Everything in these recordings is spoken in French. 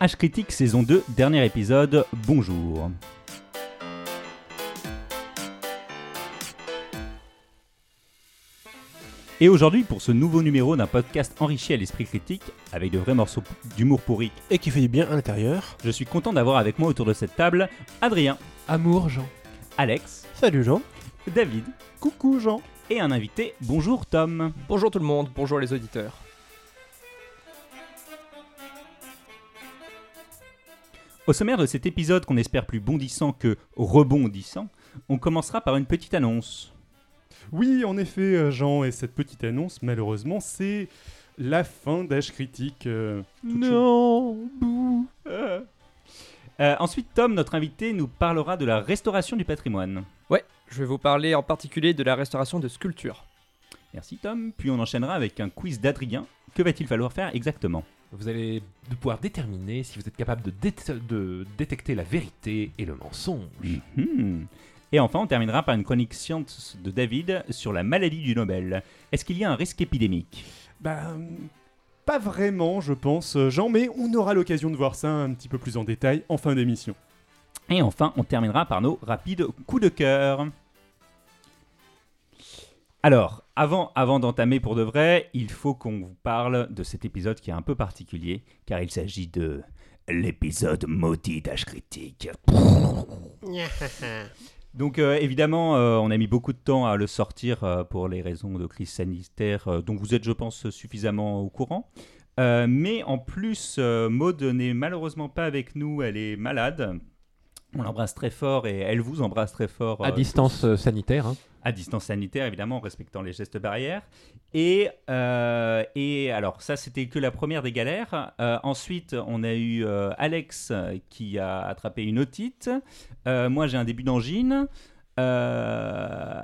H Critique saison 2, dernier épisode, bonjour. Et aujourd'hui, pour ce nouveau numéro d'un podcast enrichi à l'esprit critique, avec de vrais morceaux d'humour pourri, Et qui fait du bien à l'intérieur. je suis content d'avoir avec moi autour de cette table Adrien, Amour, Jean. Alex, Salut Jean. David Coucou Jean. et un invité, bonjour Tom. Bonjour tout le monde, bonjour les auditeurs. Au sommaire de cet épisode qu'on espère plus bondissant que rebondissant, on commencera par une petite annonce. Oui, en effet, euh, Jean, et cette petite annonce, malheureusement, c'est la fin d'H Critique. euh, Non, bouh. Euh, ensuite, Tom, notre invité, nous parlera de la restauration du patrimoine. Ouais, je vais vous parler en particulier de la restauration de sculptures. Merci Tom. Puis on enchaînera avec un quiz d'Adrien. Que va-t-il falloir faire exactement? Vous allez pouvoir déterminer si vous êtes capable de, dé- de détecter la vérité et le mensonge. Mhm. Et enfin, on terminera par une chronique science de David sur la maladie du Nobel. Est-ce qu'il y a un risque épidémique? Bah, hum, pas vraiment, je pense, euh, Jean, mais on aura l'occasion de voir ça un petit peu plus en détail en fin d'émission. Et enfin, on terminera par nos rapides coups de cœur. Alors, avant, avant d'entamer pour de vrai, il faut qu'on vous parle de cet épisode qui est un peu particulier, car il s'agit de l'épisode maudit d'H Critique. Donc euh, évidemment, euh, on a mis beaucoup de temps à le sortir euh, pour les raisons de crise sanitaire, dont vous êtes, je pense, suffisamment au courant. Mais en plus, Maud n'est malheureusement pas avec nous, elle est malade. On l'embrasse très fort et elle vous embrasse très fort. À euh, distance euh, sanitaire. hein. à distance sanitaire, évidemment, en respectant les gestes barrières. Et, euh, et alors, ça, c'était que la première des galères. Euh, ensuite, on a eu euh, Alex qui a attrapé une otite. Moi, j'ai un début d'angine.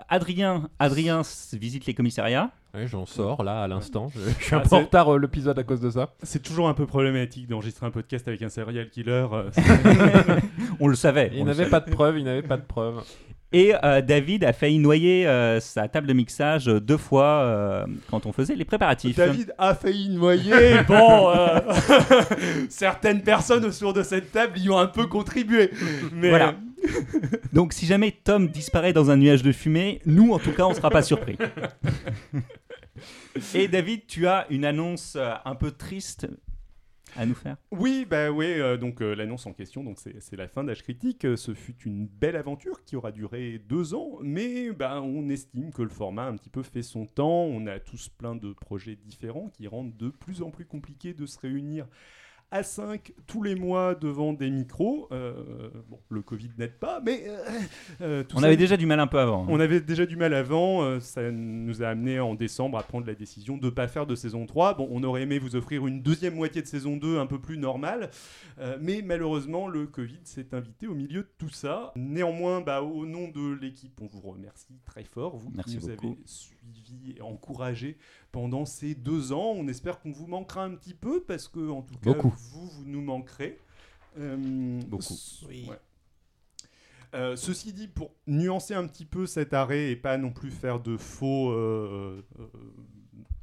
Adrien, Adrien visite les commissariats. Ouais, J'en sors là à l'instant. Je, je suis un Ah, peu c'est- en retard euh, l'épisode à cause de ça. C'est toujours un peu problématique d'enregistrer un podcast avec un serial killer. euh, On le savait. Il on le n'avait savait. pas de preuves, il n'avait pas de preuves. Et euh, David a failli noyer euh, sa table de mixage deux fois euh, quand on faisait les préparatifs. David a failli noyer. Bon, euh, certaines personnes autour de cette table y ont un peu contribué. Mais Voilà. Donc si jamais Tom disparaît dans un nuage de fumée, nous en tout cas on sera pas surpris. Et David, tu as une annonce euh, un peu triste à nous faire? Oui, bah oui, euh, donc euh, l'annonce en question, donc c'est la fin d'H Critique. Ce fut une belle aventure qui aura duré deux ans, mais bah, on estime que le format a un petit peu fait son temps. On a tous plein de projets différents qui rendent de plus en plus compliqué de se réunir à 5 tous les mois devant des micros. Euh, bon, le Covid n'aide pas, mais euh, euh, tout On ça- avait déjà du mal un peu avant. hein. on avait déjà du mal avant, ça nous a amené en décembre à prendre la décision de ne pas faire de saison 3. Bon, on aurait aimé vous offrir une deuxième moitié de saison 2 un peu plus normale, mais malheureusement le Covid s'est invité au milieu de tout ça. Néanmoins, bah, au nom de l'équipe, on vous remercie très fort, vous Merci nous beaucoup. avez suivis et encouragés pendant ces deux ans. On espère qu'on vous manquera un petit peu parce que en tout cas, Beaucoup. vous, vous nous manquerez. Euh, Beaucoup. ouais. Euh, ceci dit, pour nuancer un petit peu cet arrêt et pas non plus faire de faux euh, euh,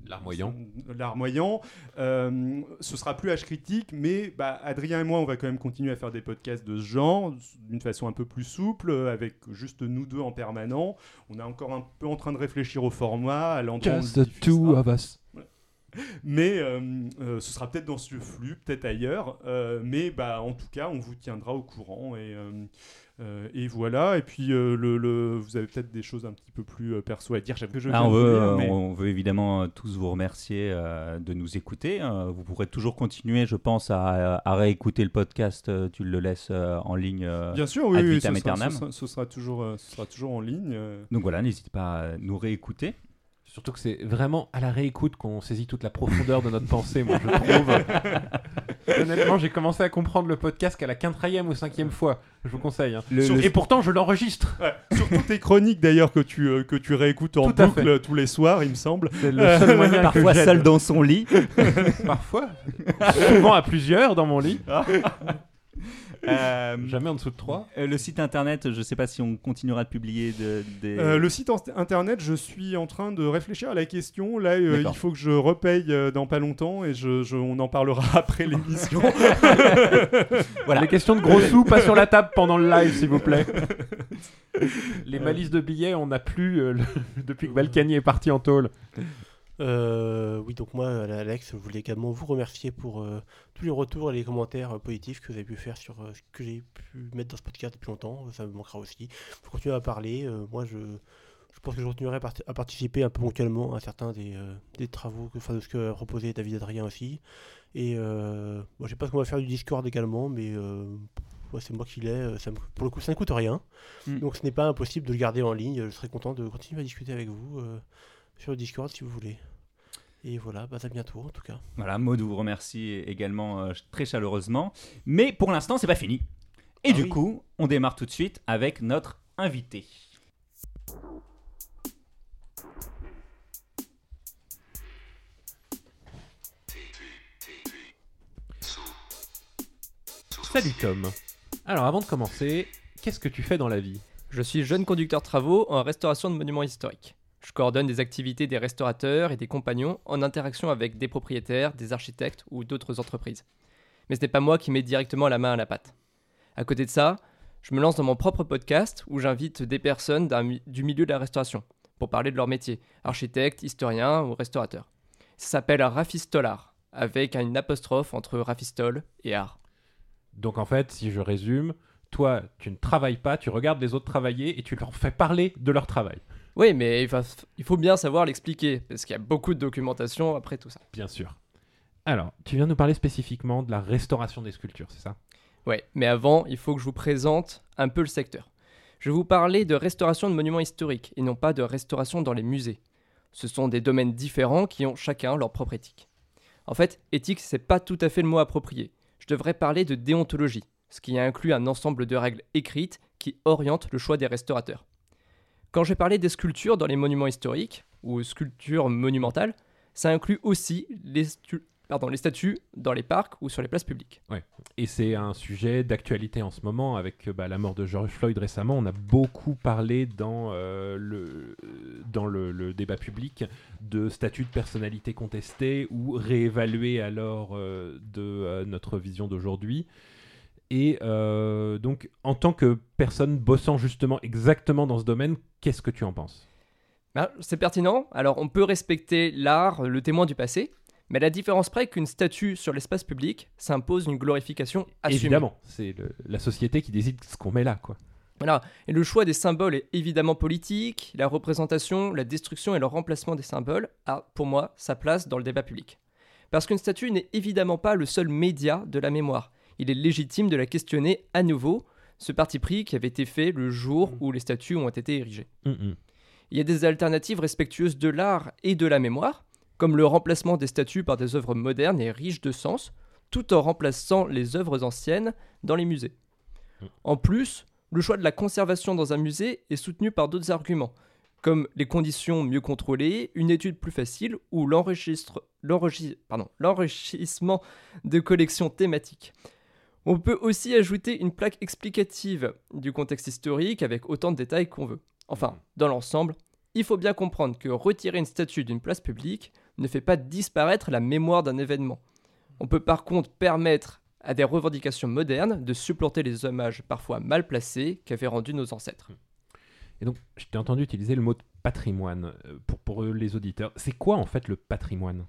Larmoyant. larmoyant, euh, ce sera plus H critique, mais bah, Adrien et moi, on va quand même continuer à faire des podcasts de ce genre, d'une façon un peu plus souple, avec juste nous deux en permanent. On est encore un peu en train de réfléchir au format, à l'endroit Just the two of us. Mais euh, euh, ce sera peut-être dans ce flux, peut-être ailleurs. euh, mais bah, en tout cas, on vous tiendra au courant. Et, et voilà. Et puis, le, le- vous avez peut-être des choses un petit peu plus perso à dire. Que je Ah, on, veut, lire, mais- on veut évidemment tous vous remercier de nous écouter. Euh, vous pourrez toujours continuer, je pense, à, à réécouter le podcast. Tu le laisses en ligne. Bien sûr, oui, ad oui, ce, sera, aeternam. ce sera- ce sera toujours, ce sera toujours en ligne. Donc voilà, n'hésitez pas à nous réécouter. Surtout que c'est vraiment à la réécoute qu'on saisit toute la profondeur de notre pensée, moi je trouve. Honnêtement, j'ai commencé à comprendre le podcast qu'à la quintrième ou cinquième fois. Je vous conseille. hein. Le- Sur- le- Et pourtant, je l'enregistre. Ouais, surtout tes chroniques d'ailleurs que tu, euh, que tu réécoutes en boucle tous les soirs, il me semble. C'est le seul moyen que Parfois seul dans son lit. Parfois. Souvent à plusieurs dans mon lit. Euh, Jamais en dessous de 3 euh, le site internet, je ne sais pas si on continuera de publier de- des. Euh, le site internet, je suis en train de réfléchir à la question. Là, euh, il faut que je repaye euh, dans pas longtemps et je, je- on en parlera après l'émission. Voilà. Les questions de gros sous, pas sur la table pendant le live, s'il vous plaît. Les malices de billets, on n'a plus euh, le- depuis que Balkany est parti en tôle. Euh, oui, donc moi, Alex, je voulais également vous remercier pour euh, tous les retours et les commentaires euh, positifs que vous avez pu faire sur euh, ce que j'ai pu mettre dans ce podcast depuis longtemps. Ça me manquera aussi. Faut continuer à parler. Euh, moi, je, je pense que je continuerai à, parti- à participer un peu ponctuellement à certains des, euh, des travaux, enfin de ce que a proposé David Adrien aussi. Et euh, moi, je sais pas ce qu'on va faire du Discord également, mais euh, ouais, c'est moi qui l'ai. euh, ça me- pour le coup, ça ne coûte rien. Mm. Donc, ce n'est pas impossible de le garder en ligne. Je serais content de continuer à discuter avec vous euh, sur le Discord si vous voulez. Et voilà, bah, à bientôt en tout cas. Voilà, Maud vous remercie également euh, très chaleureusement. Mais pour l'instant, c'est pas fini. Et Ah du oui. coup, on démarre tout de suite avec notre invité. Salut Tom. Alors avant de commencer, qu'est-ce que tu fais dans la vie? Je suis jeune conducteur travaux en restauration de monuments historiques. Je coordonne des activités des restaurateurs et des compagnons en interaction avec des propriétaires, des architectes ou d'autres entreprises. Mais ce n'est pas moi qui mets directement la main à la pâte. À côté de ça, je me lance dans mon propre podcast où j'invite des personnes du milieu de la restauration pour parler de leur métier, architecte, historien ou restaurateur. Ça s'appelle Rafistolar, avec une apostrophe entre rafistol et art. Donc en fait, si je résume, toi, tu ne travailles pas, tu regardes les autres travailler et tu leur fais parler de leur travail. Oui, mais il faut bien savoir l'expliquer, parce qu'il y a beaucoup de documentation après tout ça. Bien sûr. Alors, tu viens nous parler spécifiquement de la restauration des sculptures, c'est ça? Ouais, mais avant, il faut que je vous présente un peu le secteur. Je vais vous parler de restauration de monuments historiques et non pas de restauration dans les musées. Ce sont des domaines différents qui ont chacun leur propre éthique. En fait, éthique, c'est pas tout à fait le mot approprié. Je devrais parler de déontologie, ce qui inclut un ensemble de règles écrites qui orientent le choix des restaurateurs. Quand j'ai parlé des sculptures dans les monuments historiques, ou sculptures monumentales, ça inclut aussi les, statues dans les parcs ou sur les places publiques. Et c'est un sujet d'actualité en ce moment avec euh, bah, la mort de George Floyd récemment. On a beaucoup parlé dans, euh, le, dans le, débat public de statut de personnalité contestée ou réévalué alors euh, de notre vision d'aujourd'hui. Et euh, donc, en tant que personne bossant justement exactement dans ce domaine, qu'est-ce que tu en penses? Ben, c'est pertinent. Alors, on peut respecter l'art, le témoin du passé, mais la différence près qu'une statue sur l'espace public s'impose une glorification assumée. Évidemment, c'est la société qui décide ce qu'on met là, quoi. Voilà. Et le choix des symboles est évidemment politique. La représentation, la destruction et le remplacement des symboles a, pour moi, sa place dans le débat public. Parce qu'une statue n'est évidemment pas le seul média de la mémoire. Il est légitime de la questionner à nouveau, ce parti pris qui avait été fait le jour où les statues ont été érigées. Hum, hum. Il y a des alternatives respectueuses de l'art et de la mémoire, comme le remplacement des statues par des œuvres modernes et riches de sens, tout en remplaçant les œuvres anciennes dans les musées. Mm. En plus, le choix de la conservation dans un musée est soutenu par d'autres arguments, comme les conditions mieux contrôlées, une étude plus facile ou l'enrichissement de collections thématiques. On peut aussi ajouter une plaque explicative du contexte historique avec autant de détails qu'on veut. Enfin, dans l'ensemble, il faut bien comprendre que retirer une statue d'une place publique ne fait pas disparaître la mémoire d'un événement. On peut par contre permettre à des revendications modernes de supplanter les hommages parfois mal placés qu'avaient rendus nos ancêtres. Et donc, je t'ai entendu utiliser le mot de patrimoine euh, pour, pour les auditeurs. C'est quoi en fait le patrimoine?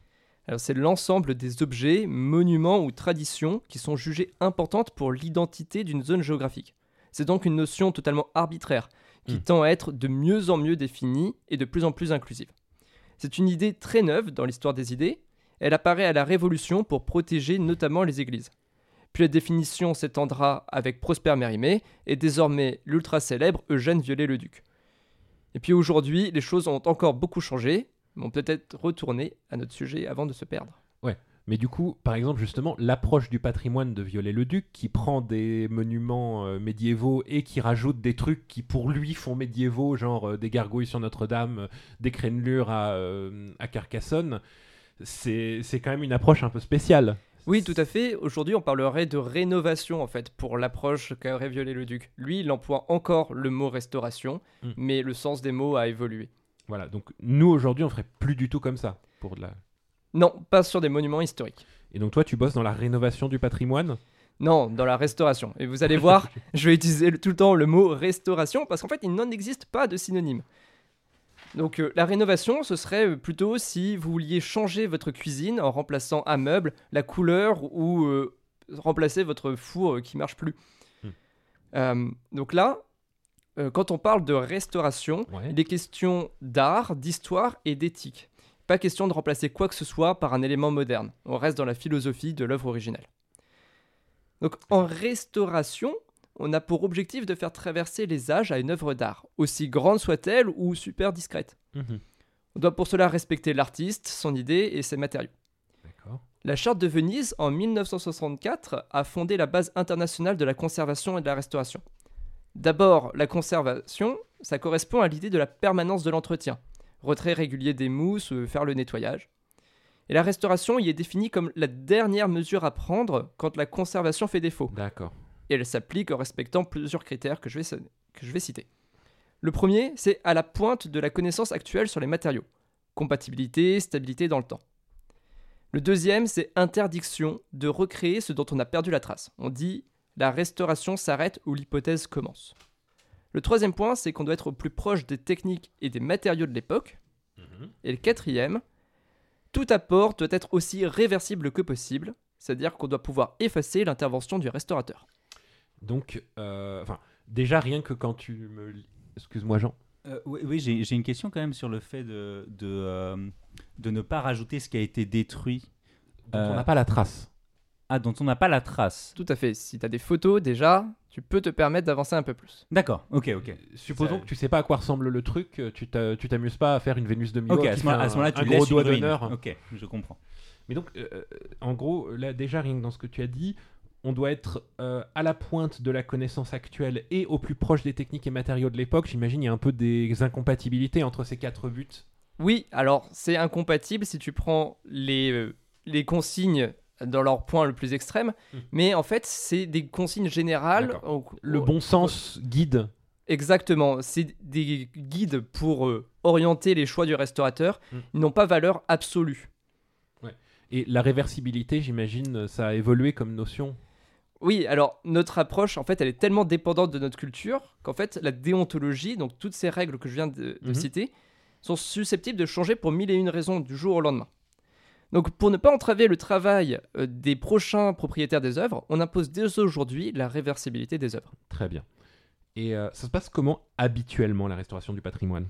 C'est l'ensemble des objets, monuments ou traditions qui sont jugées importantes pour l'identité d'une zone géographique. C'est donc une notion totalement arbitraire qui Hmm. tend à être de mieux en mieux définie et de plus en plus inclusive. C'est une idée très neuve dans l'histoire des idées. Elle apparaît à la Révolution pour protéger notamment les églises. Puis la définition s'étendra avec Prosper Mérimée et désormais l'ultra célèbre Eugène Viollet-le-Duc. Et puis aujourd'hui, les choses ont encore beaucoup changé, mais on peut peut-être retourner à notre sujet avant de se perdre. Mais du coup, par exemple, justement, l'approche du patrimoine de Viollet-le-Duc, qui prend des monuments euh, médiévaux et qui rajoute des trucs qui, pour lui, font médiévaux, genre euh, des gargouilles sur Notre-Dame, euh, des crénelures à, à Carcassonne, c'est quand même une approche un peu spéciale. Oui, tout à fait. Aujourd'hui, on parlerait de rénovation en fait pour l'approche qu'aurait violé le duc. Lui, il emploie encore le mot restauration, Hmm. mais le sens des mots a évolué. Voilà, donc nous aujourd'hui on ferait plus du tout comme ça pour de la. Non, pas sur des monuments historiques. Et donc toi tu bosses dans la rénovation du patrimoine? Non, dans la restauration. Et vous allez voir, je vais utiliser tout le temps le mot restauration parce qu'en fait, il n'en existe pas de synonyme. Donc euh, la rénovation, ce serait euh, plutôt si vous vouliez changer votre cuisine en remplaçant un meuble, la couleur ou euh, remplacer votre four euh, qui marche plus. Hmm. Donc là, euh, quand on parle de restauration, Ouais. il est question d'art, d'histoire et d'éthique. Pas question de remplacer quoi que ce soit par un élément moderne. On reste dans la philosophie de l'œuvre originelle. Donc en restauration, on a pour objectif de faire traverser les âges à une œuvre d'art, aussi grande soit-elle ou super discrète. Mhm. On doit pour cela respecter l'artiste, son idée et ses matériaux. La Charte de Venise, en 1964, a fondé la base internationale de la conservation et de la restauration. D'abord, la conservation, ça correspond à l'idée de la permanence de l'entretien. Retrait régulier des mousses, euh, faire le nettoyage. Et la restauration y est définie comme la dernière mesure à prendre quand la conservation fait défaut. D'accord. Et elle s'applique en respectant plusieurs critères que je vais, que je vais citer. Le premier, c'est à la pointe de la connaissance actuelle sur les matériaux. Compatibilité, stabilité dans le temps. Le deuxième, c'est interdiction de recréer ce dont on a perdu la trace. On dit la restauration s'arrête où l'hypothèse commence. Le troisième point, c'est qu'on doit être au plus proche des techniques et des matériaux de l'époque. Et le quatrième, tout apport doit être aussi réversible que possible, c'est-à-dire qu'on doit pouvoir effacer l'intervention du restaurateur. Donc, euh, enfin, déjà rien que quand tu me. lis- Excuse-moi Jean. Euh, oui, oui, j'ai j'ai une question quand même sur le fait de, de, euh, de ne pas rajouter ce qui a été détruit. Donc, Euh, On n'a pas la trace. Ah, dont on n'a pas la trace. Tout à fait. Si tu as des photos, déjà, tu peux te permettre d'avancer un peu plus. D'accord, ok, ok. Supposons Ça- que tu sais pas à quoi ressemble le truc, euh, tu t'a- tu t'amuses pas à faire une Vénus de Milo Ok, à qui ce moment- fait à ce moment-là, un, tu un gros laisses doigt une ruine. d'honneur. Ok, je comprends. Mais donc, euh, euh, en gros, là déjà rien que dans ce que tu as dit, on doit être euh, à la pointe de la connaissance actuelle et au plus proche des techniques et matériaux de l'époque. J'imagine il y a un peu des incompatibilités entre ces quatre buts. Oui, alors c'est incompatible si tu prends les, euh, les consignes dans leur point le plus extrême, Hmm. mais en fait, c'est des consignes générales. Au- Le au- bon sens guide. Exactement, c'est des guides pour euh, orienter les choix du restaurateur. Hmm. Ils n'ont pas valeur absolue. Et la réversibilité, j'imagine, ça a évolué comme notion. Oui, alors notre approche, en fait, elle est tellement dépendante de notre culture qu'en fait, la déontologie, donc toutes ces règles que je viens de, de Mhm. citer, sont susceptibles de changer pour mille et une raisons du jour au lendemain. Donc, pour ne pas entraver le travail euh, des prochains propriétaires des œuvres, on impose dès aujourd'hui la réversibilité des œuvres. Très bien. Et euh, ça se passe comment habituellement la restauration du patrimoine?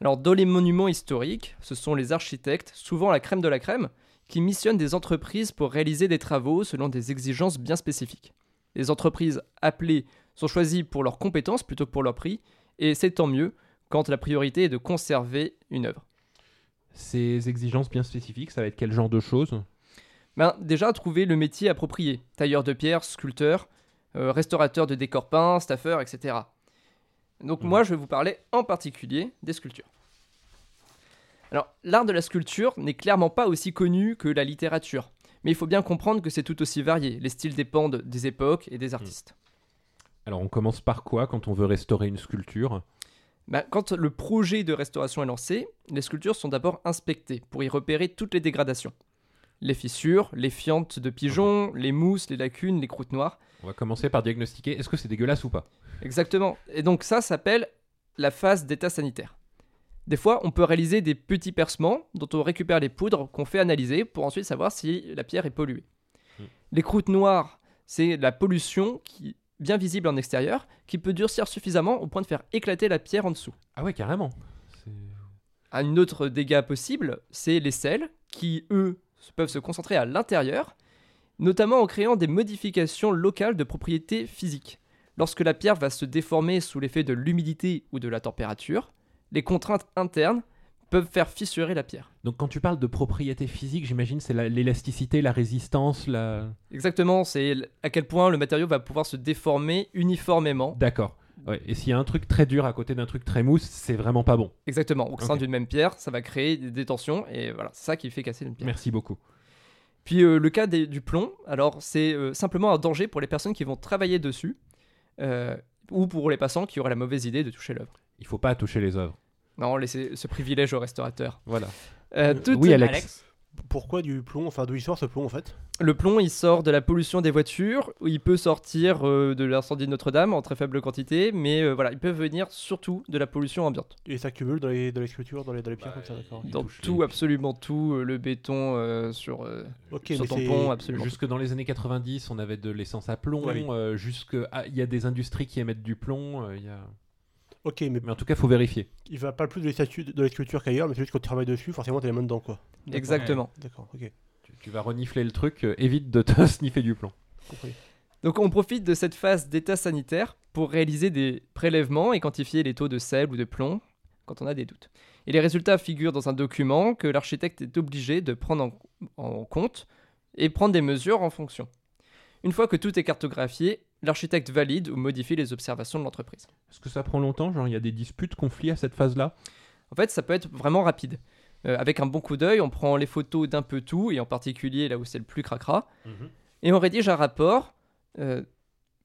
Alors, dans les monuments historiques, ce sont les architectes, souvent la crème de la crème, qui missionnent des entreprises pour réaliser des travaux selon des exigences bien spécifiques. Les entreprises appelées sont choisies pour leurs compétences plutôt que pour leur prix, et c'est tant mieux quand la priorité est de conserver une œuvre. Ces exigences bien spécifiques, ça va être quel genre de choses? Ben, déjà, trouver le métier approprié. Tailleur de pierre, sculpteur, euh, restaurateur de décors peints, staffeur, etc. Donc Mhm. moi, je vais vous parler en particulier des sculptures. Alors, l'art de la sculpture n'est clairement pas aussi connu que la littérature. Mais il faut bien comprendre que c'est tout aussi varié. Les styles dépendent des époques et des artistes. Alors on commence par quoi quand on veut restaurer une sculpture? Ben, quand le projet de restauration est lancé, les sculptures sont d'abord inspectées pour y repérer toutes les dégradations. Les fissures, les fientes de pigeons, les mousses, les lacunes, les croûtes noires. On va commencer par diagnostiquer est-ce que c'est dégueulasse ou pas? Exactement. Et donc ça s'appelle la phase d'état sanitaire. Des fois, on peut réaliser des petits percements dont on récupère les poudres qu'on fait analyser pour ensuite savoir si la pierre est polluée. Hmm. Les croûtes noires, c'est la pollution qui bien visible en extérieur, qui peut durcir suffisamment au point de faire éclater la pierre en dessous. Ah ouais, carrément. Un autre dégât possible, c'est les sels qui, eux, peuvent se concentrer à l'intérieur, notamment en créant des modifications locales de propriétés physiques. Lorsque la pierre va se déformer sous l'effet de l'humidité ou de la température, les contraintes internes peuvent faire fissurer la pierre. Donc quand tu parles de propriété physique, j'imagine c'est la- l'élasticité, la résistance, la... Exactement, c'est à quel point le matériau va pouvoir se déformer uniformément. D'accord. Ouais. Et s'il y a un truc très dur à côté d'un truc très mousse, c'est vraiment pas bon. Exactement, au sein d'une même pierre, ça va créer des détentions et voilà, c'est ça qui fait casser une pierre. Merci beaucoup. Puis euh, le cas des- du plomb, alors c'est euh, simplement un danger pour les personnes qui vont travailler dessus euh, ou pour les passants qui auraient la mauvaise idée de toucher l'œuvre. Il faut pas toucher les œuvres. Non, laissez ce privilège aux restaurateurs. Voilà. Euh, Euh, oui, Alex. Pourquoi du plomb Enfin, d'où il sort ce plomb en fait? Le plomb, il sort de la pollution des voitures, il peut sortir euh, de l'incendie de Notre-Dame en très faible quantité, mais euh, voilà, il peut venir surtout de la pollution ambiante. Et ça cumule dans les, dans les sculptures, dans les, dans les pierres Bah, comme ça, d'accord. Dans tout, les- absolument tout, euh, le béton euh, sur, euh, Ok, sur ton pont, absolument. Jusque dans les années 90, on avait de l'essence à plomb. Ouais, oui. euh, jusque ah, il y a des industries qui émettent du plomb. euh, il y a... Ok, mais Mais en tout cas, faut vérifier. il va pas plus de les, statues, de qu'ailleurs, mais c'est juste quand tu travailles dessus, forcément t'as les mains dedans quoi. Exactement. D'accord, ok. Tu, tu vas renifler le truc. euh, évite de te sniffer du plomb. Compris. Donc on profite de cette phase d'état sanitaire pour réaliser des prélèvements et quantifier les taux de sel ou de plomb quand on a des doutes. Et les résultats figurent dans un document que l'architecte est obligé de prendre en, en compte et prendre des mesures en fonction. Une fois que tout est cartographié, l'architecte valide ou modifie les observations de l'entreprise. Est-ce que ça prend longtemps Genre, il y a des disputes, conflits à cette phase-là? En fait, ça peut être vraiment rapide. Euh, avec un bon coup d'œil, on prend les photos d'un peu tout, et en particulier là où c'est le plus cracra, et on rédige un rapport euh,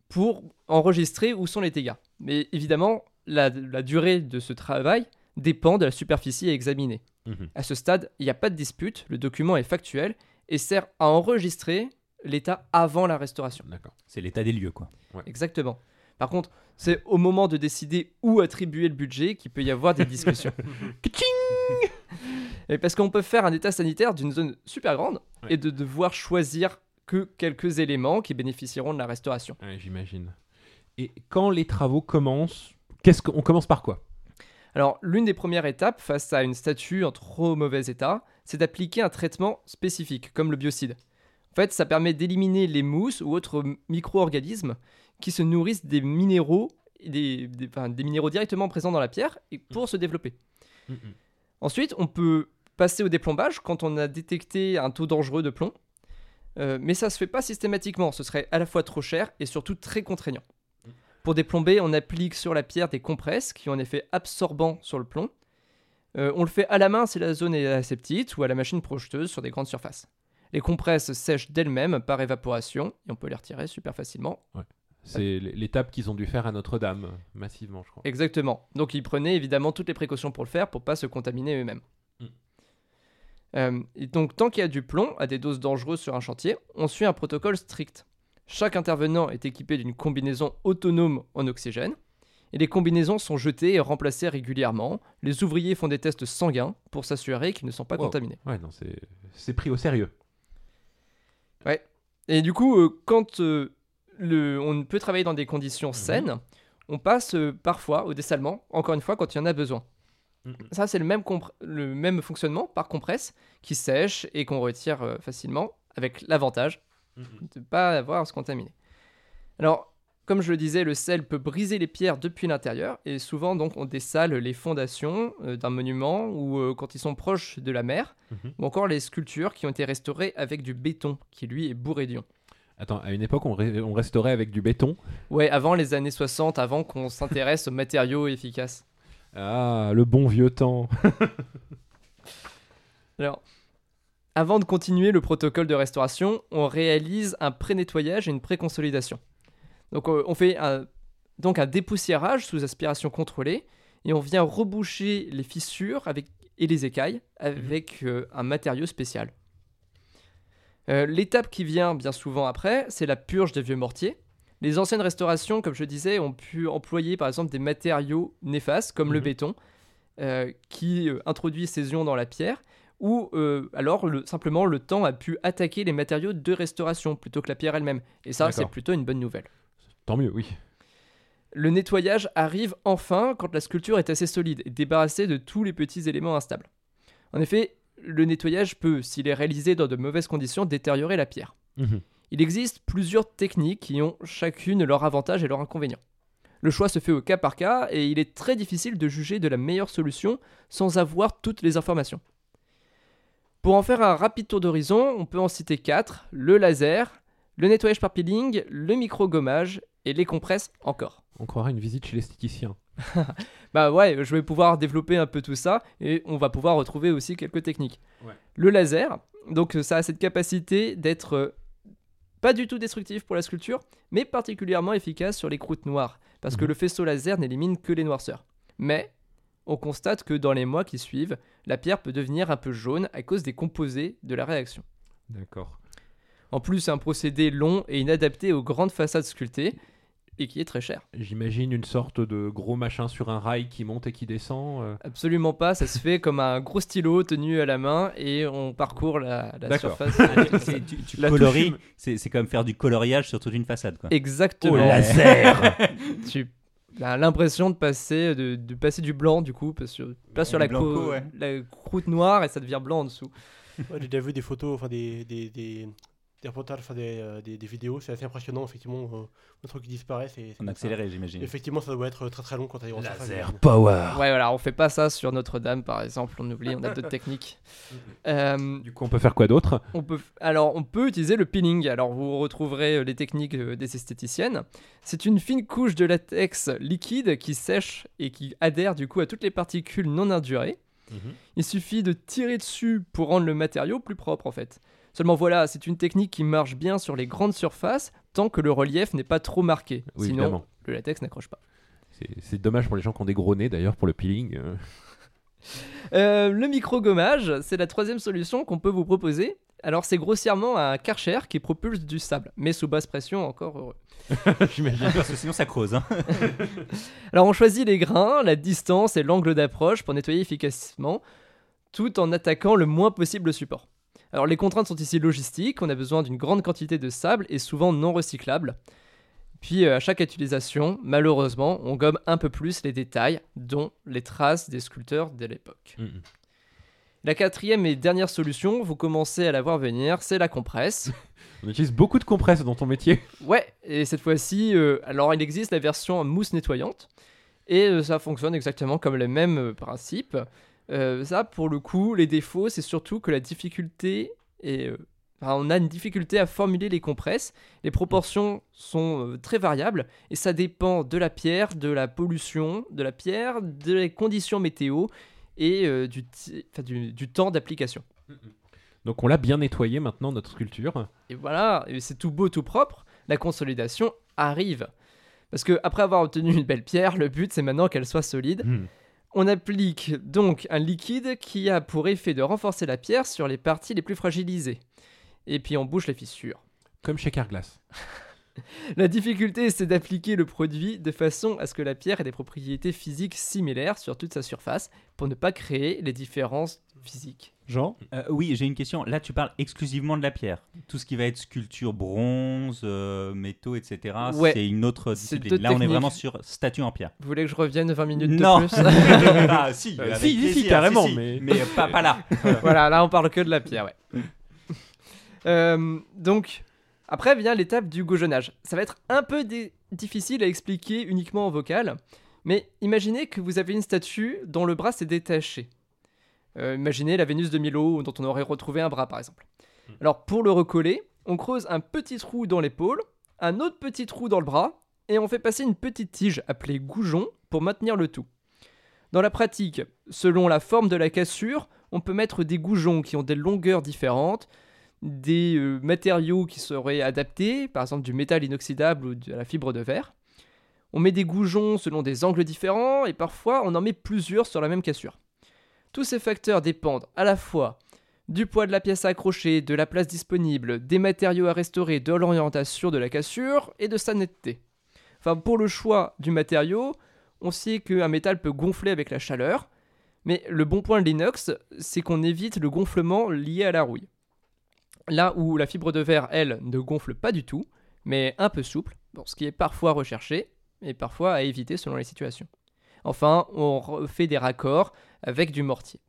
pour enregistrer où sont les dégâts. Mais évidemment, la, la durée de ce travail dépend de la superficie à examiner. Mhm. À ce stade, il n'y a pas de dispute, le document est factuel et sert à enregistrer l'état avant la restauration. D'accord. C'est l'état des lieux, quoi. Exactement. Par contre, c'est au moment de décider où attribuer le budget qu'il peut y avoir des discussions. et parce qu'on peut faire un état sanitaire d'une zone super grande Ouais. et de devoir choisir que quelques éléments qui bénéficieront de la restauration. Ouais, J'imagine. Et quand les travaux commencent, qu'est-ce qu'on commence par quoi? Alors, l'une des premières étapes face à une statue en trop mauvais état, c'est d'appliquer un traitement spécifique, comme le biocide. En fait, ça permet d'éliminer les mousses ou autres micro-organismes qui se nourrissent des minéraux, des, des- enfin, des minéraux directement présents dans la pierre et pour se développer. Ensuite, on peut passer au déplombage quand on a détecté un taux dangereux de plomb. Euh, mais ça se fait pas systématiquement, ce serait à la fois trop cher et surtout très contraignant. Pour déplomber, on applique sur la pierre des compresses qui ont un effet absorbant sur le plomb. Euh, on le fait à la main si la zone est assez petite ou à la machine projeteuse sur des grandes surfaces. Les compresses sèchent d'elles-mêmes par évaporation et on peut les retirer super facilement. C'est l'étape qu'ils ont dû faire à Notre-Dame, massivement, je crois. Exactement. Donc ils prenaient évidemment toutes les précautions pour le faire pour pas se contaminer eux-mêmes. Mm. Euh, et donc tant qu'il y a du plomb à des doses dangereuses sur un chantier, on suit un protocole strict. Chaque intervenant est équipé d'une combinaison autonome en oxygène. Et les combinaisons sont jetées et remplacées régulièrement. Les ouvriers font des tests sanguins pour s'assurer qu'ils ne sont pas Wow. contaminés. Ouais, non, c'est pris au sérieux. Et du coup, euh, quand euh, le, on peut travailler dans des conditions saines, on passe euh, parfois au dessalement, encore une fois, quand il y en a besoin. Mhm. Ça, c'est le, même compr- le même fonctionnement par compresse qui sèche et qu'on retire facilement, avec l'avantage de ne pas avoir à se contaminer. Alors, comme je le disais, le sel peut briser les pierres depuis l'intérieur et souvent donc on dessale les fondations euh, d'un monument ou euh, quand ils sont proches de la mer Mhm. ou encore les sculptures qui ont été restaurées avec du béton qui lui est bourré d'ions. Attends, à une époque, on, ré- on restaurait avec du béton? Ouais, avant les années 60, avant qu'on s'intéresse aux matériaux efficaces. Ah, le bon vieux temps. Alors, avant de continuer le protocole de restauration, on réalise un pré-nettoyage et une pré-consolidation. Donc, euh, on fait un, donc un dépoussiérage sous aspiration contrôlée et on vient reboucher les fissures avec, et les écailles avec euh, un matériau spécial. Euh, L'étape qui vient bien souvent après, c'est la purge des vieux mortiers. Les anciennes restaurations, comme je disais, ont pu employer par exemple des matériaux néfastes comme le Mhm. béton, euh, qui introduit ces ions dans la pierre, ou alors le- simplement le temps a pu attaquer les matériaux de restauration plutôt que la pierre elle-même. Et ça, c'est plutôt une bonne nouvelle. Tant mieux, oui. Le nettoyage arrive enfin quand la sculpture est assez solide et débarrassée de tous les petits éléments instables. En effet, le nettoyage peut, s'il est réalisé dans de mauvaises conditions, détériorer la pierre. Mhm. Il existe plusieurs techniques qui ont chacune leurs avantages et leurs inconvénients. Le choix se fait au cas par cas et il est très difficile de juger de la meilleure solution sans avoir toutes les informations. Pour en faire un rapide tour d'horizon, on peut en citer 4, le laser, le nettoyage par peeling, le micro-gommage et les compresses encore. On croirait une visite chez l'esthéticien. Bah ouais, je vais pouvoir développer un peu tout ça et on va pouvoir retrouver aussi quelques techniques. Ouais. Le laser, donc euh, ça a cette capacité d'être euh, pas du tout destructif pour la sculpture, mais particulièrement efficace sur les croûtes noires, parce que Mhm. le faisceau laser n'élimine que les noirceurs. Mais on constate que dans les mois qui suivent, la pierre peut devenir un peu jaune à cause des composés de la réaction. D'accord. En plus, c'est un procédé long et inadapté aux grandes façades sculptées et qui est très cher. J'imagine une sorte de gros machin sur un rail qui monte et qui descend. euh. Absolument pas, ça se fait comme un gros stylo tenu à la main et on parcours la, surface. C'est- tu, tu La c'est c'est comme faire du coloriage sur toute une façade. Quoi. Exactement. Oh, laser tu as l'impression de passer, de, de passer du blanc du coup, parce que tu passes sur la, blanco, co- ouais. la croûte noire et ça devient blanc en dessous. Ouais, J'ai déjà vu des photos, enfin des, des, des, des reportages, enfin des, euh, des, des vidéos, c'est assez impressionnant, effectivement. euh, un truc qui disparaît, c'est. c'est En accéléré, j'imagine. Effectivement, ça doit être très très long quand tu surface. power. Ouais, voilà, on fait pas ça sur Notre-Dame par exemple, on oublie, on a d'autres techniques. Euh, Du coup, on peut faire quoi d'autre? On peut, alors, on peut utiliser le peeling. Alors, vous retrouverez euh, les techniques des esthéticiennes. C'est une fine couche de latex liquide qui sèche et qui adhère du coup à toutes les particules non indurées. Il suffit de tirer dessus pour rendre le matériau plus propre en fait. Seulement voilà, c'est une technique qui marche bien sur les grandes surfaces tant que le relief n'est pas trop marqué. Oui, Sinon, évidemment. le latex n'accroche pas. C'est- C'est dommage pour les gens qui ont des gros nez d'ailleurs pour le peeling. euh. Euh, le micro-gommage, c'est la troisième solution qu'on peut vous proposer. Alors, c'est grossièrement un karcher qui propulse du sable, mais sous basse pression, encore heureux. J'imagine. Parce que sinon ça creuse. hein. Alors on choisit les grains, la distance et l'angle d'approche pour nettoyer efficacement, tout en attaquant le moins possible le support. Alors les contraintes sont ici logistiques, on a besoin d'une grande quantité de sable et souvent non recyclable. Puis euh, à chaque utilisation, malheureusement, on gomme un peu plus les détails, dont les traces des sculpteurs de l'époque. Mhm. La quatrième et dernière solution, vous commencez à la voir venir, c'est la compresse. On utilise beaucoup de compresses dans ton métier. Ouais, et cette fois-ci, euh, alors il existe la version mousse nettoyante, et euh, ça fonctionne exactement comme le même euh, principe. Euh, ça, pour le coup, les défauts, c'est surtout que la difficulté est... euh, enfin, on a une difficulté à formuler les compresses, les proportions sont euh, très variables, et ça dépend de la pierre, de la pollution, de la pierre, des conditions météo, et du, ti- enfin, du- du temps d'application. Donc on l'a bien nettoyé maintenant notre sculpture. Et voilà, c'est tout beau, tout propre, la consolidation arrive. Parce que après avoir obtenu une belle pierre, le but c'est maintenant qu'elle soit solide. Hmm. On applique donc un liquide qui a pour effet de renforcer la pierre sur les parties les plus fragilisées. Et puis on bouche les fissures. Comme chez Carglass. La difficulté c'est d'appliquer le produit de façon à ce que la pierre ait des propriétés physiques similaires sur toute sa surface pour ne pas créer les différences physiques. Jean? Euh, oui, j'ai une question. Là, tu parles exclusivement de la pierre. Tout ce qui va être sculpture, bronze, euh, métaux, etc. Ouais. C'est une autre discipline. Là, on est vraiment sur statue en pierre. Vous voulez que je revienne 20 minutes non. de plus? Ah, si, Euh, si, si, carrément, si. mais- mais pas, pas là. voilà, là on parle que de la pierre, ouais. Euh, donc, après vient l'étape du gauchonnage. Ça va être un peu difficile à expliquer uniquement en vocal, mais imaginez que vous avez une statue dont le bras s'est détaché. Euh, imaginez la Vénus de Milo, dont on aurait retrouvé un bras par exemple. Alors, pour le recoller, on creuse un petit trou dans l'épaule, un autre petit trou dans le bras, et on fait passer une petite tige appelée goujon pour maintenir le tout. Dans la pratique, selon la forme de la cassure, on peut mettre des goujons qui ont des longueurs différentes, des euh, matériaux qui seraient adaptés, par exemple du métal inoxydable ou de la fibre de verre. On met des goujons selon des angles différents et parfois on en met plusieurs sur la même cassure. Tous ces facteurs dépendent à la fois du poids de la pièce à accrocher, de la place disponible, des matériaux à restaurer, de l'orientation de la cassure et de sa netteté. Enfin, pour le choix du matériau, on sait qu'un métal peut gonfler avec la chaleur, mais le bon point de l'inox, c'est qu'on évite le gonflement lié à la rouille. Là où la fibre de verre, elle, ne gonfle pas du tout, mais un peu souple, bon, ce qui est parfois recherché et parfois à éviter selon les situations. Enfin, on fait des raccords avec du mortier.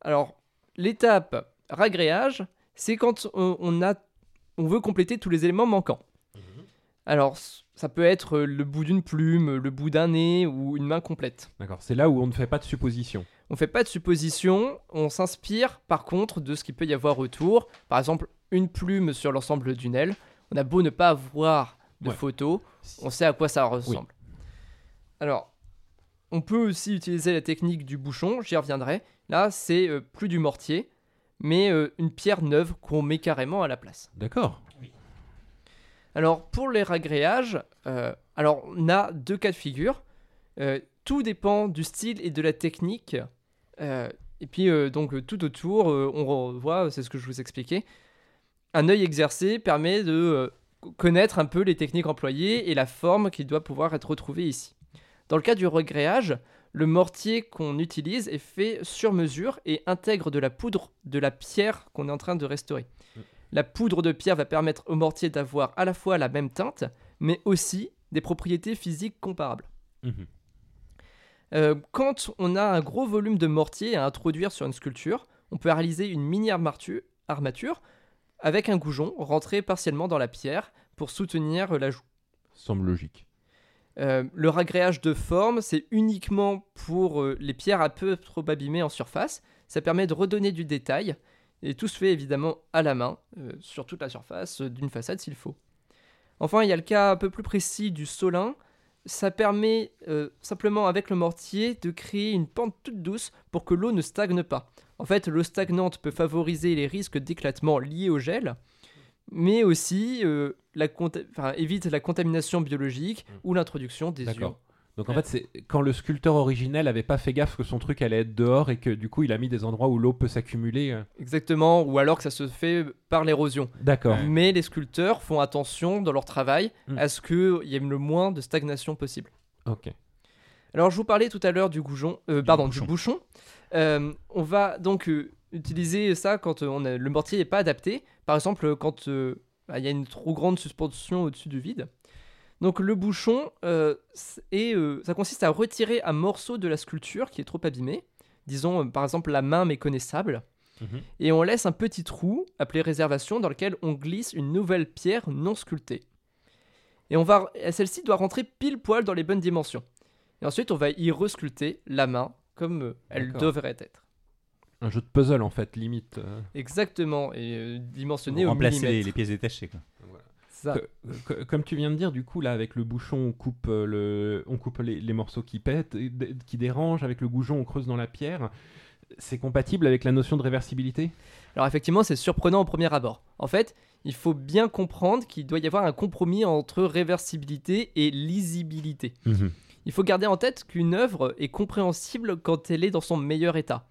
Alors, l'étape ragréage, c'est quand on, on a, on veut compléter tous les éléments manquants. Alors, c- ça peut être le bout d'une plume, le bout d'un nez ou une main complète. D'accord. C'est là où on ne fait pas de suppositions. On fait pas de supposition, on s'inspire par contre de ce qu'il peut y avoir autour. Par exemple, une plume sur l'ensemble d'une aile. On a beau ne pas avoir de Ouais. photos, on sait à quoi ça ressemble. Alors, on peut aussi utiliser la technique du bouchon, j'y reviendrai. Là, c'est euh, plus du mortier, mais euh, une pierre neuve qu'on met carrément à la place. D'accord. Alors, pour les ragréages, euh, alors on a deux cas de figure. Euh, tout dépend du style et de la technique. Euh, et puis, euh, donc, euh, tout autour, on voit, c'est ce que je vous expliquais. Un œil exercé permet de connaître un peu les techniques employées et la forme qui doit pouvoir être retrouvée ici. Dans le cas du regréage, le mortier qu'on utilise est fait sur mesure et intègre de la poudre de la pierre qu'on est en train de restaurer. Mm. La poudre de pierre va permettre au mortier d'avoir à la fois la même teinte, mais aussi des propriétés physiques comparables. Mhm. Euh, quand on a un gros volume de mortier à introduire sur une sculpture, on peut réaliser une mini armature, armature avec un goujon rentré partiellement dans la pierre pour soutenir l'ajout. Semble logique. Euh, le ragréage de forme, c'est uniquement pour euh, les pierres un peu trop abîmées en surface. Ça permet de redonner du détail. Et tout se fait évidemment à la main, euh, sur toute la surface d'une façade s'il faut. Enfin, il y a le cas un peu plus précis du solin. Ça permet euh, simplement avec le mortier de créer une pente toute douce pour que l'eau ne stagne pas. En fait, l'eau stagnante peut favoriser les risques d'éclatement liés au gel, mais aussi euh, la évite la contamination biologique Mm. ou l'introduction des ions. Donc en fait, c'est quand le sculpteur originel avait pas fait gaffe que son truc allait être dehors et que du coup il a mis des endroits où l'eau peut s'accumuler. euh. Exactement, ou alors que ça se fait par l'érosion. D'accord. Ouais. Mais les sculpteurs font attention dans leur travail Mm. à ce qu'il y ait le moins de stagnation possible. Ok. Alors je vous parlais tout à l'heure du goujon, euh, pardon, bouchon. du bouchon. Euh, on va donc euh, utiliser ça quand euh, on a- le mortier n'est pas adapté. Par exemple, quand euh, bah, il y a une trop grande suspension au-dessus du vide. Donc le bouchon, euh, euh, ça consiste à retirer un morceau de la sculpture qui est trop abîmé, disons euh, par exemple la main méconnaissable, Mhm. et on laisse un petit trou appelé réservation dans lequel on glisse une nouvelle pierre non sculptée. Et on va, celle-ci doit rentrer pile poil dans les bonnes dimensions. Et ensuite, on va y resculpter la main comme elle devrait être. Un jeu de puzzle en fait, limite. Exactement, et dimensionné au Remplacer les, millimètre. les pièces détachées. Quoi. Ça. Que- comme tu viens de dire, du coup, là, avec le bouchon, on coupe, euh, le, on coupe les, les morceaux qui pètent, qui dérangent. Avec le goujon, on creuse dans la pierre. C'est compatible avec la notion de réversibilité? Alors effectivement, c'est surprenant au premier abord. En fait, il faut bien comprendre qu'il doit y avoir un compromis entre réversibilité et lisibilité. Il faut garder en tête qu'une œuvre est compréhensible quand elle est dans son meilleur état.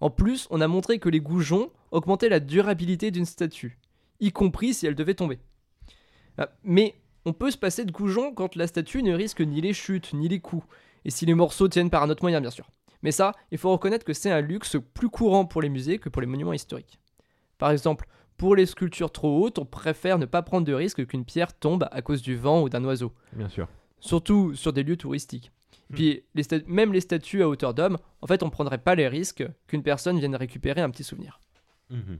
En plus, on a montré que les goujons augmentaient la durabilité d'une statue, y compris si elle devait tomber. Ah, Mais on peut se passer de goujons quand la statue ne risque ni les chutes, ni les coups, et si les morceaux tiennent par un autre moyen, bien sûr. Mais ça, il faut reconnaître que c'est un luxe plus courant pour les musées que pour les monuments historiques. Par exemple, pour les sculptures trop hautes, on préfère ne pas prendre de risque qu'une pierre tombe à cause du vent ou d'un oiseau Bien sûr. surtout sur des lieux touristiques. Puis les sta- même les statues à hauteur d'homme, en fait, on prendrait pas les risques qu'une personne vienne récupérer un petit souvenir. Mhm.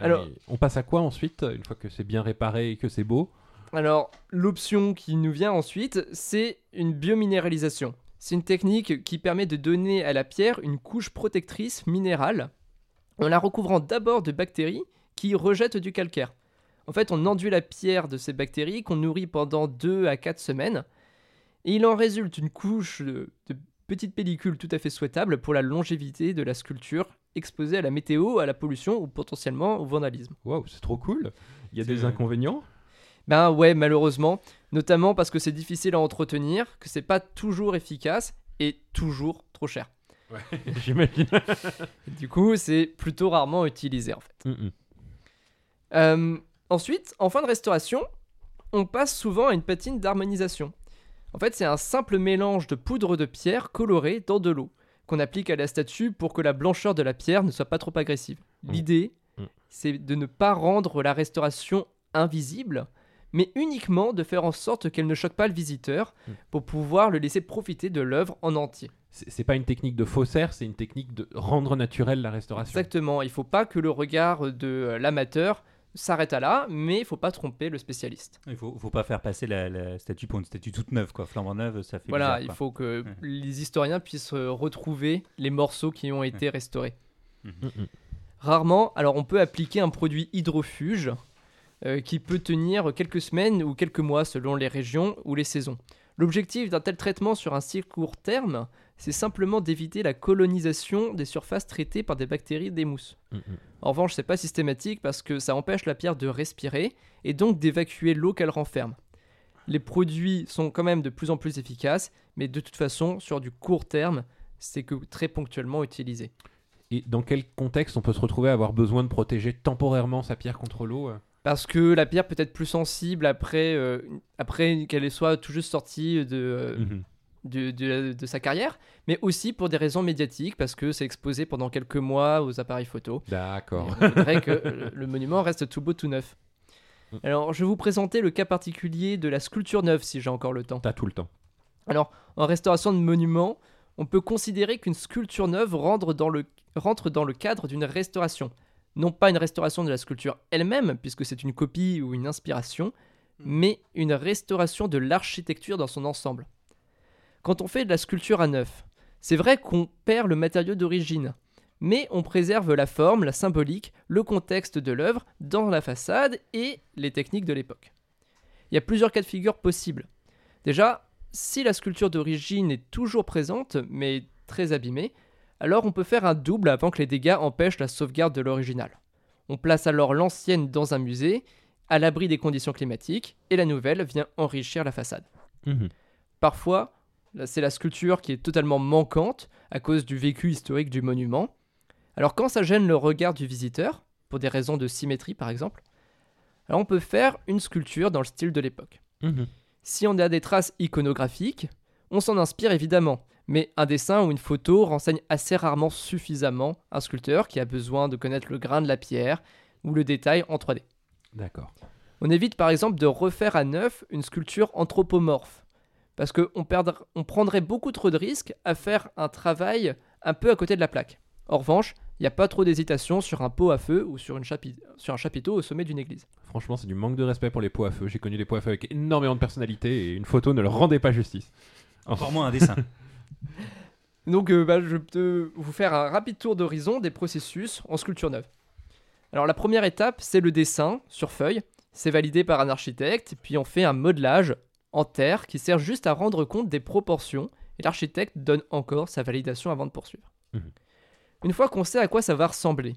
Alors- Allez, on passe à quoi ensuite, une fois que c'est bien réparé et que c'est beau? Alors, l'option qui nous vient ensuite, c'est une biominéralisation. C'est une technique qui permet de donner à la pierre une couche protectrice minérale en la recouvrant d'abord de bactéries qui rejettent du calcaire. En fait, on enduit la pierre de ces bactéries qu'on nourrit pendant 2 à 4 semaines et il en résulte une couche de, de petites pellicules tout à fait souhaitable pour la longévité de la sculpture exposée à la météo, à la pollution ou potentiellement au vandalisme. Waouh, c'est trop cool Il y a des inconvénients? Ben ouais, malheureusement, notamment parce que c'est difficile à entretenir, que c'est pas toujours efficace et toujours trop cher. J'imagine. Du coup, c'est plutôt rarement utilisé en fait. Euh, ensuite, en fin de restauration, on passe souvent à une patine d'harmonisation. En fait, c'est un simple mélange de poudre de pierre colorée dans de l'eau qu'on applique à la statue pour que la blancheur de la pierre ne soit pas trop agressive. Mm. L'idée, Mm. c'est de ne pas rendre la restauration invisible, mais uniquement de faire en sorte qu'elle ne choque pas le visiteur Mm. pour pouvoir le laisser profiter de l'œuvre en entier. C'est pas une technique de faussaire, c'est une technique de rendre naturelle la restauration. Exactement, il faut pas que le regard de euh, l'amateur s'arrête à là, mais il faut pas tromper le spécialiste. Il faut, faut pas faire passer la, la statue pour une statue toute neuve, quoi. Flambant neuve, ça fait Voilà, bizarre, il quoi. faut que Ouais. les historiens puissent euh, retrouver les morceaux qui ont été restaurés. Mhm. Rarement, alors on peut appliquer un produit hydrofuge euh, qui peut tenir quelques semaines ou quelques mois selon les régions ou les saisons. L'objectif d'un tel traitement sur un si court terme, c'est simplement d'éviter la colonisation des surfaces traitées par des bactéries des mousses. Mm, mm. En revanche, c'est pas systématique parce que ça empêche la pierre de respirer et donc d'évacuer l'eau qu'elle renferme. Les produits sont quand même de plus en plus efficaces, mais de toute façon, sur du court terme, c'est que très ponctuellement utilisé. Et dans quel contexte on peut se retrouver à avoir besoin de protéger temporairement sa pierre contre l'eau euh Parce que la pierre peut être plus sensible après, euh, après qu'elle soit tout juste sortie de, euh, Mhm. De, de- de sa carrière, mais aussi pour des raisons médiatiques, parce que c'est exposé pendant quelques mois aux appareils photo. D'accord. Il faudrait que le- le monument reste tout beau, tout neuf. Mm. Alors, je vais vous présenter le cas particulier de la sculpture neuve, si j'ai encore le temps. T'as tout le temps. Alors, en restauration de monuments, on peut considérer qu'une sculpture neuve rentre dans le, rentre dans le cadre d'une restauration. Non pas une restauration de la sculpture elle-même, puisque c'est une copie ou une inspiration, mais une restauration de l'architecture dans son ensemble. Quand on fait de la sculpture à neuf, c'est vrai qu'on perd le matériau d'origine, mais on préserve la forme, la symbolique, le contexte de l'œuvre dans la façade et les techniques de l'époque. Il y a plusieurs cas de figure possibles. Déjà, si la sculpture d'origine est toujours présente, mais très abîmée, alors on peut faire un double avant que les dégâts empêchent la sauvegarde de l'original. On place alors l'ancienne dans un musée, à l'abri des conditions climatiques, et la nouvelle vient enrichir la façade. Mhm. Parfois, c'est la sculpture qui est totalement manquante à cause du vécu historique du monument. Alors quand ça gêne le regard du visiteur, pour des raisons de symétrie par exemple, alors on peut faire une sculpture dans le style de l'époque. Mhm. Si on a des traces iconographiques, on s'en inspire évidemment, mais un dessin ou une photo renseigne assez rarement suffisamment un sculpteur qui a besoin de connaître le grain de la pierre ou le détail en 3D. D'accord. On évite par exemple de refaire à neuf une sculpture anthropomorphe, parce qu'on on prendrait beaucoup trop de risques à faire un travail un peu à côté de la plaque. En revanche, il n'y a pas trop d'hésitation sur un pot à feu ou sur, une chapi- sur un chapiteau au sommet d'une église. Franchement, c'est du manque de respect pour les pots à feu. J'ai connu des pots à feu avec énormément de personnalité et une photo ne leur rendait pas justice. Encore moins un dessin. Donc euh, bah, je peux vous faire un rapide tour d'horizon des processus en sculpture neuve. Alors la première étape, c'est le dessin sur feuille. C'est validé par un architecte, puis on fait un modelage en terre qui sert juste à rendre compte des proportions, et l'architecte donne encore sa validation avant de poursuivre. Mhm. Une fois qu'on sait à quoi ça va ressembler,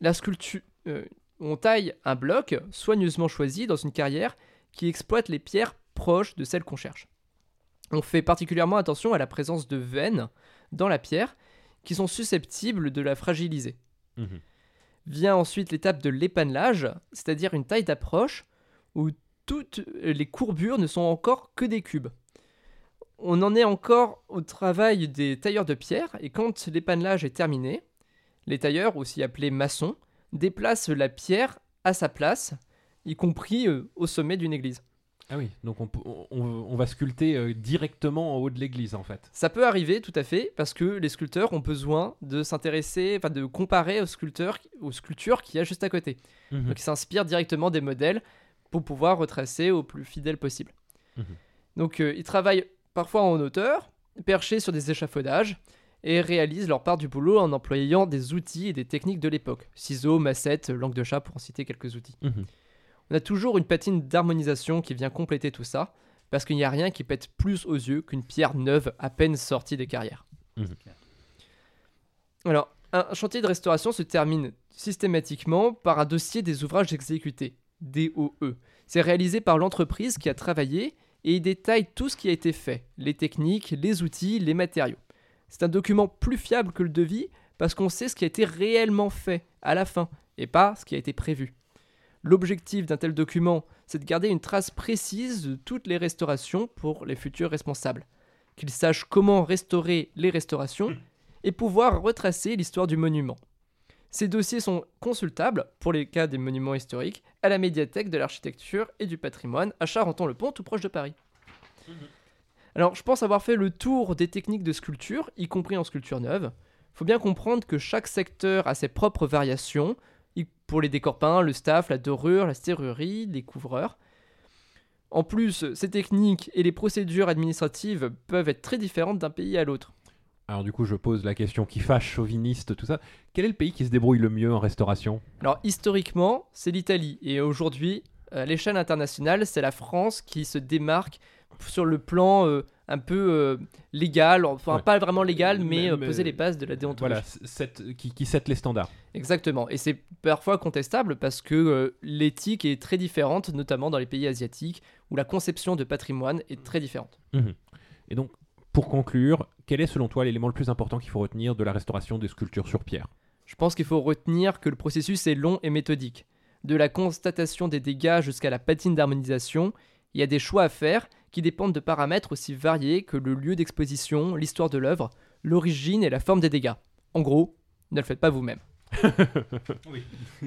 la sculpture, euh, on taille un bloc soigneusement choisi dans une carrière qui exploite les pierres proches de celles qu'on cherche. On fait particulièrement attention à la présence de veines dans la pierre qui sont susceptibles de la fragiliser. Mhm. Vient ensuite l'étape de l'épannelage, c'est-à-dire une taille d'approche où toutes les courbures ne sont encore que des cubes. On en est encore au travail des tailleurs de pierre et quand l'épannelage est terminé, les tailleurs, aussi appelés maçons, déplacent la pierre à sa place, y compris euh, au sommet d'une église. Ah oui, donc on, peut- on- on va sculpter euh, directement en haut de l'église en fait. Ça peut arriver, tout à fait, parce que les sculpteurs ont besoin de s'intéresser, enfin de comparer aux sculpteurs, aux sculptures qu'il y a juste à côté. Mhm. Donc ils s'inspirent directement des modèles pour pouvoir retracer au plus fidèle possible. Mhm. Donc euh, ils travaillent parfois en hauteur, perchés sur des échafaudages, et réalisent leur part du boulot en employant des outils et des techniques de l'époque. Ciseaux, massettes, langue de chat pour en citer quelques outils. Mhm. On a toujours une patine d'harmonisation qui vient compléter tout ça, parce qu'il n'y a rien qui pète plus aux yeux qu'une pierre neuve à peine sortie des carrières. Mhm. Alors, un chantier de restauration se termine systématiquement par un dossier des ouvrages exécutés, DOE. C'est réalisé par l'entreprise qui a travaillé et il détaille tout ce qui a été fait, les techniques, les outils, les matériaux. C'est un document plus fiable que le devis parce qu'on sait ce qui a été réellement fait à la fin et pas ce qui a été prévu. L'objectif d'un tel document, c'est de garder une trace précise de toutes les restaurations pour les futurs responsables, qu'ils sachent comment restaurer les restaurations et pouvoir retracer l'histoire du monument. Ces dossiers sont consultables, pour les cas des monuments historiques, à la médiathèque de l'architecture et du patrimoine à Charenton-le-Pont, tout proche de Paris. Alors, je pense avoir fait le tour des techniques de sculpture, y compris en sculpture neuve. Faut bien comprendre que chaque secteur a ses propres variations, pour les décors peints, le staff, la dorure, la serrurerie, les couvreurs. En plus, ces techniques et les procédures administratives peuvent être très différentes d'un pays à l'autre. Alors du coup, je pose la question qui fâche, chauviniste, tout ça. Quel est le pays qui se débrouille le mieux en restauration? Alors historiquement, c'est l'Italie et aujourd'hui, à l'échelle internationale, c'est la France qui se démarque sur le plan euh, un peu euh, légal, enfin Ouais. pas vraiment légal, mais, Mais- euh, mais- poser les bases de la déontologie. Voilà, cette- qui, qui set les standards. Exactement. Et c'est parfois contestable parce que euh, l'éthique est très différente, notamment dans les pays asiatiques, où la conception de patrimoine est très différente. Et donc, pour conclure, quel est selon toi l'élément le plus important qu'il faut retenir de la restauration des sculptures sur pierre? Je pense qu'il faut retenir que le processus est long et méthodique. De la constatation des dégâts jusqu'à la patine d'harmonisation, il y a des choix à faire qui dépendent de paramètres aussi variés que le lieu d'exposition, l'histoire de l'œuvre, l'origine et la forme des dégâts. En gros, ne le faites pas vous-même.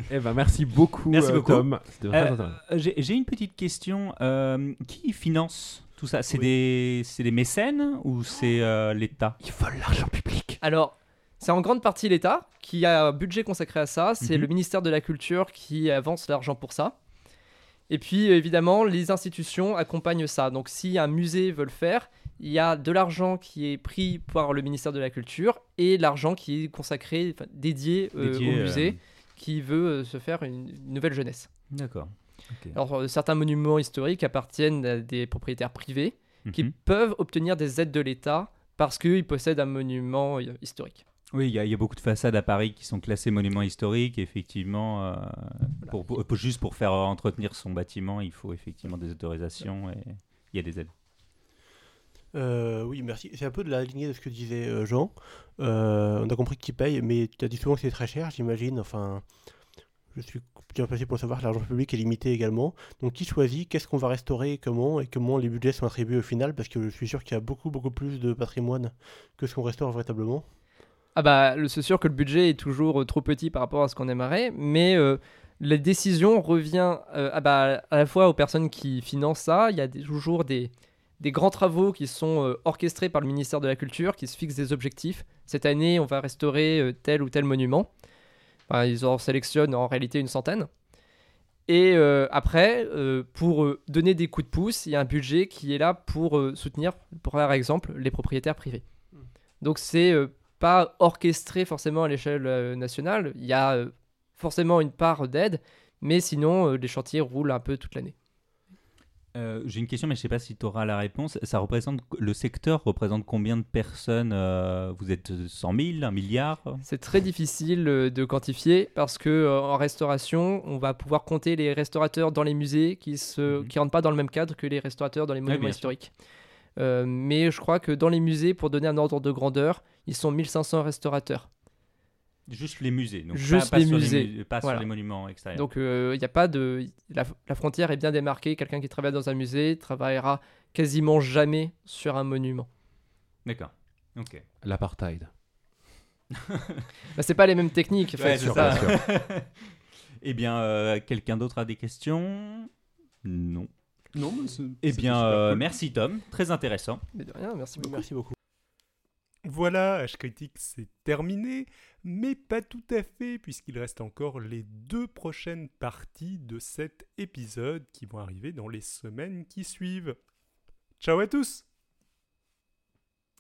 Eh ben, merci beaucoup, Merci euh, beaucoup. Tom. Euh, j'ai une petite question. Euh, qui finance tout ça C'est Oui. des, c'est des mécènes ou c'est euh, l'État? Ils volent l'argent public. Alors, c'est en grande partie l'État qui a un budget consacré à ça. C'est Mhm. le ministère de la Culture qui avance l'argent pour ça. Et puis, évidemment, les institutions accompagnent ça. Donc, si un musée veut le faire, il y a de l'argent qui est pris par le ministère de la Culture et l'argent qui est consacré, enfin, dédié, euh, Dédié, au euh, musée qui veut euh, se faire une, une nouvelle jeunesse. D'accord. Alors, euh, certains monuments historiques appartiennent à des propriétaires privés qui Mhm. peuvent obtenir des aides de l'État parce qu'ils possèdent un monument euh, historique. Oui, il y, a- il y a beaucoup de façades à Paris qui sont classées monuments historiques. Effectivement, euh, pour, pour- pour- juste pour faire entretenir son bâtiment, il faut effectivement des autorisations et il y a des aides. Euh, oui, merci. C'est un peu de la lignée de ce que disait euh, Jean. Euh, on a compris qui paye, mais tu as dit souvent que c'est très cher, j'imagine. Enfin, je suis bien placé pour le savoir, l'argent public est limité également. Donc, qui choisit Qu'est-ce qu'on va restaurer Comment Et comment les budgets sont attribués au final Parce que je suis sûr qu'il y a beaucoup, beaucoup plus de patrimoine que ce qu'on restaure véritablement. Ah bah, c'est sûr que le budget est toujours euh, trop petit par rapport à ce qu'on aimerait, mais euh, la décision revient euh, ah bah, à la fois aux personnes qui financent ça. Il y a toujours des, des grands travaux qui sont euh, orchestrés par le ministère de la Culture, qui se fixent des objectifs. Cette année, on va restaurer tel ou tel monument. Enfin, ils en sélectionnent en réalité une centaine. Et euh, après, euh, pour euh, donner des coups de pouce, il y a un budget qui est là pour soutenir, par exemple, les propriétaires privés. Donc c'est pas orchestré forcément à l'échelle nationale. Il y a forcément une part d'aide, mais sinon les chantiers roulent un peu toute l'année. Euh, J'ai une question, mais je ne sais pas si tu auras la réponse. Ça représente le secteur représente combien de personnes euh, Vous êtes 100 000, un milliard? C'est très difficile euh, de quantifier parce que euh, en restauration, on va pouvoir compter les restaurateurs dans les musées qui Mhm. qui rentrent pas dans le même cadre que les restaurateurs dans les monuments bien sûr. historiques. Mais je crois que dans les musées, pour donner un ordre de grandeur, ils sont 1500 restaurateurs. Juste les musées, donc Juste pas, pas les sur musées. mu- pas Voilà. sur les monuments extérieurs. Donc il n'y a pas de la, la frontière est bien démarquée. Quelqu'un qui travaille dans un musée travaillera quasiment jamais sur un monument. D'accord. Ok. L'apartheid. Bah, c'est pas les mêmes techniques. en fait, Ouais, c'est c'est ça. ça. eh bien, euh, quelqu'un d'autre a des questions? Non. Non, mais c'est- Eh bien, euh, cool. merci Tom, très intéressant. Mais de rien, merci beaucoup. Merci beaucoup. Voilà, H Critique c'est terminé, mais pas tout à fait, puisqu'il reste encore les deux prochaines parties de cet épisode qui vont arriver dans les semaines qui suivent. Ciao à tous